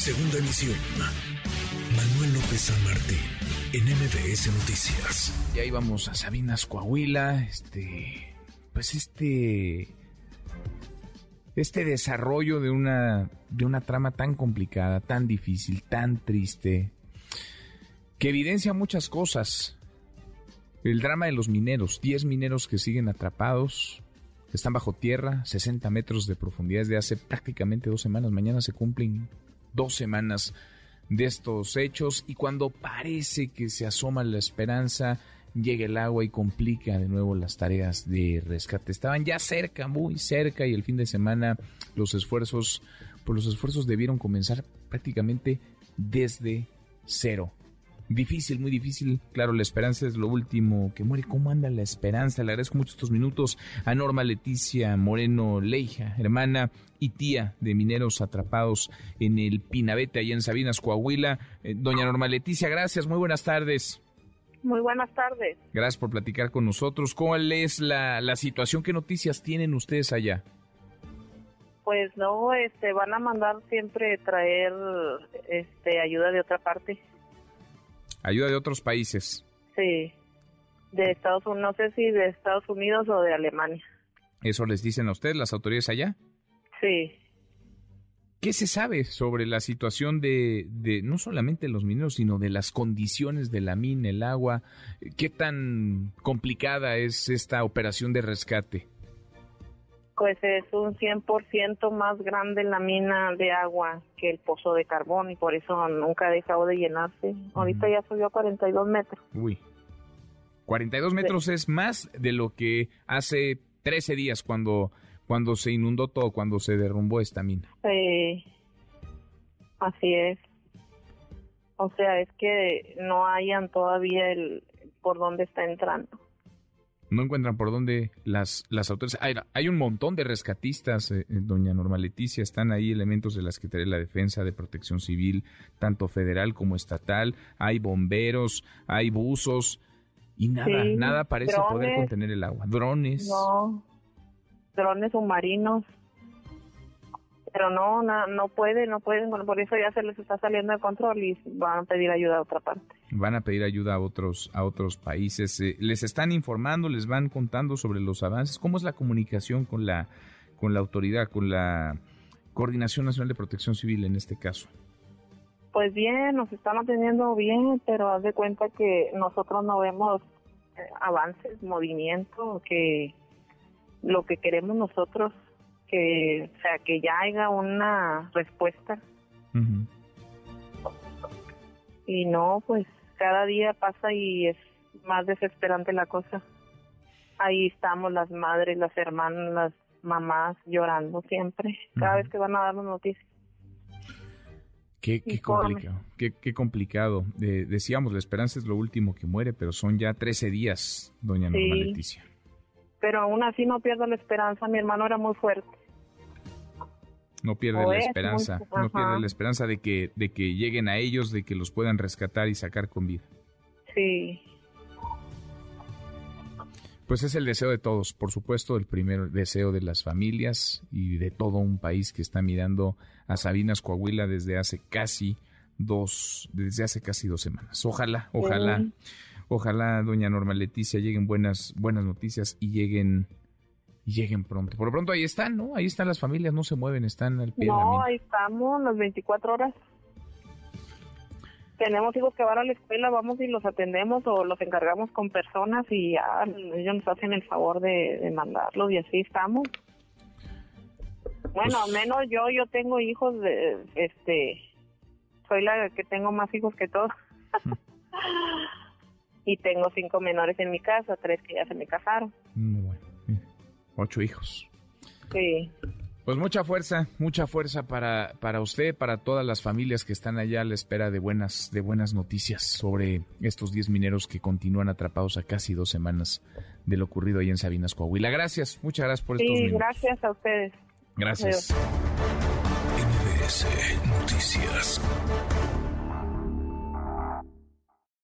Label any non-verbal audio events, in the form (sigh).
Segunda emisión. Manuel López San Martín, en MBS Noticias. Ya íbamos a Sabinas, Coahuila. Este. Pues este. Este desarrollo de una, de una trama tan complicada, tan difícil, tan triste, que evidencia muchas cosas. El drama de los mineros, 10 mineros que siguen atrapados, están bajo tierra, 60 metros de profundidad desde hace prácticamente dos semanas. Mañana se cumplen dos semanas de estos hechos y cuando parece que se asoma la esperanza, llega el agua y complica de nuevo las tareas de rescate. Estaban ya cerca, muy cerca y el fin de semana los esfuerzos, pues los esfuerzos debieron comenzar prácticamente desde cero. Difícil, muy difícil. Claro, la esperanza es lo último que muere. ¿Cómo anda la esperanza? Le agradezco mucho estos minutos a Norma Leticia Moreno Leija, hermana y tía de mineros atrapados en el Pinabete, allá en Sabinas, Coahuila. Eh, doña Norma Leticia, gracias. Muy buenas tardes. Muy buenas tardes. Gracias por platicar con nosotros. ¿Cuál es la, la situación? ¿Qué noticias tienen ustedes allá? Pues no, este, van a mandar siempre traer este, ayuda de otra parte. Ayuda de otros países. Sí, de Estados Unidos, no sé si de Estados Unidos o de Alemania. ¿Eso les dicen a ustedes las autoridades allá? Sí. ¿Qué se sabe sobre la situación de, de no solamente los mineros, sino de las condiciones de la mina, el agua? ¿Qué tan complicada es esta operación de rescate? Pues es un 100% más grande la mina de agua que el pozo de carbón y por eso nunca ha dejado de llenarse. Ahorita ya subió a 42 metros. Uy. 42 metros es más de lo que hace 13 días cuando, cuando se inundó todo, cuando se derrumbó esta mina. Sí, así es. O sea, es que no hayan todavía el por dónde está entrando no encuentran por dónde las, las autoridades. Hay, hay un montón de rescatistas, eh, doña Norma Leticia, están ahí elementos de la Secretaría de la Defensa, de Protección Civil, tanto federal como estatal, hay bomberos, hay buzos, y nada, nada parece poder contener el agua. Drones. No, drones submarinos. Pero no, no, no puede, no pueden, por eso ya se les está saliendo de control y van a pedir ayuda a otra parte van a pedir ayuda a otros, a otros países. Eh, ¿Les están informando, les van contando sobre los avances? ¿Cómo es la comunicación con la, con la autoridad, con la Coordinación Nacional de Protección Civil en este caso? Pues bien, nos están atendiendo bien, pero haz de cuenta que nosotros no vemos eh, avances, movimiento, que lo que queremos nosotros, que, o sea, que ya haya una respuesta. Y no, pues cada día pasa y es más desesperante la cosa. Ahí estamos las madres, las hermanas, las mamás llorando siempre, cada vez que van a darnos noticias. Qué, qué complicado, qué, qué complicado. decíamos, la esperanza es lo último que muere, pero son ya 13 días, doña Norma Leticia. Pero aún así no pierdo la esperanza, mi hermano era muy fuerte. No pierde la esperanza, no pierde la esperanza de que, de que lleguen a ellos, de que los puedan rescatar y sacar con vida. Sí. Pues es el deseo de todos, por supuesto, el primer deseo de las familias y de todo un país que está mirando a Sabinas Coahuila desde hace casi dos, desde hace casi dos semanas. Ojalá, ojalá, ojalá, doña Norma Leticia, lleguen buenas, buenas noticias y lleguen lleguen pronto. Por lo pronto ahí están, ¿no? Ahí están las familias, no se mueven, están al pie no, de la mina. ahí estamos, las 24 horas. Tenemos hijos que van a la escuela, vamos y los atendemos o los encargamos con personas y ya ellos nos hacen el favor de, mandarlos y así estamos. Bueno, al pues menos yo, yo tengo hijos de, este, soy la que tengo más hijos que todos. (laughs) y tengo cinco menores en mi casa, tres que ya se me casaron. Bueno ocho hijos. Sí. Pues mucha fuerza, mucha fuerza para, para usted, para todas las familias que están allá a la espera de buenas, de buenas noticias sobre estos 10 mineros que continúan atrapados a casi dos semanas de lo ocurrido ahí en Sabinas, Coahuila. Gracias, muchas gracias por estos minutos. gracias a ustedes. Gracias. Noticias.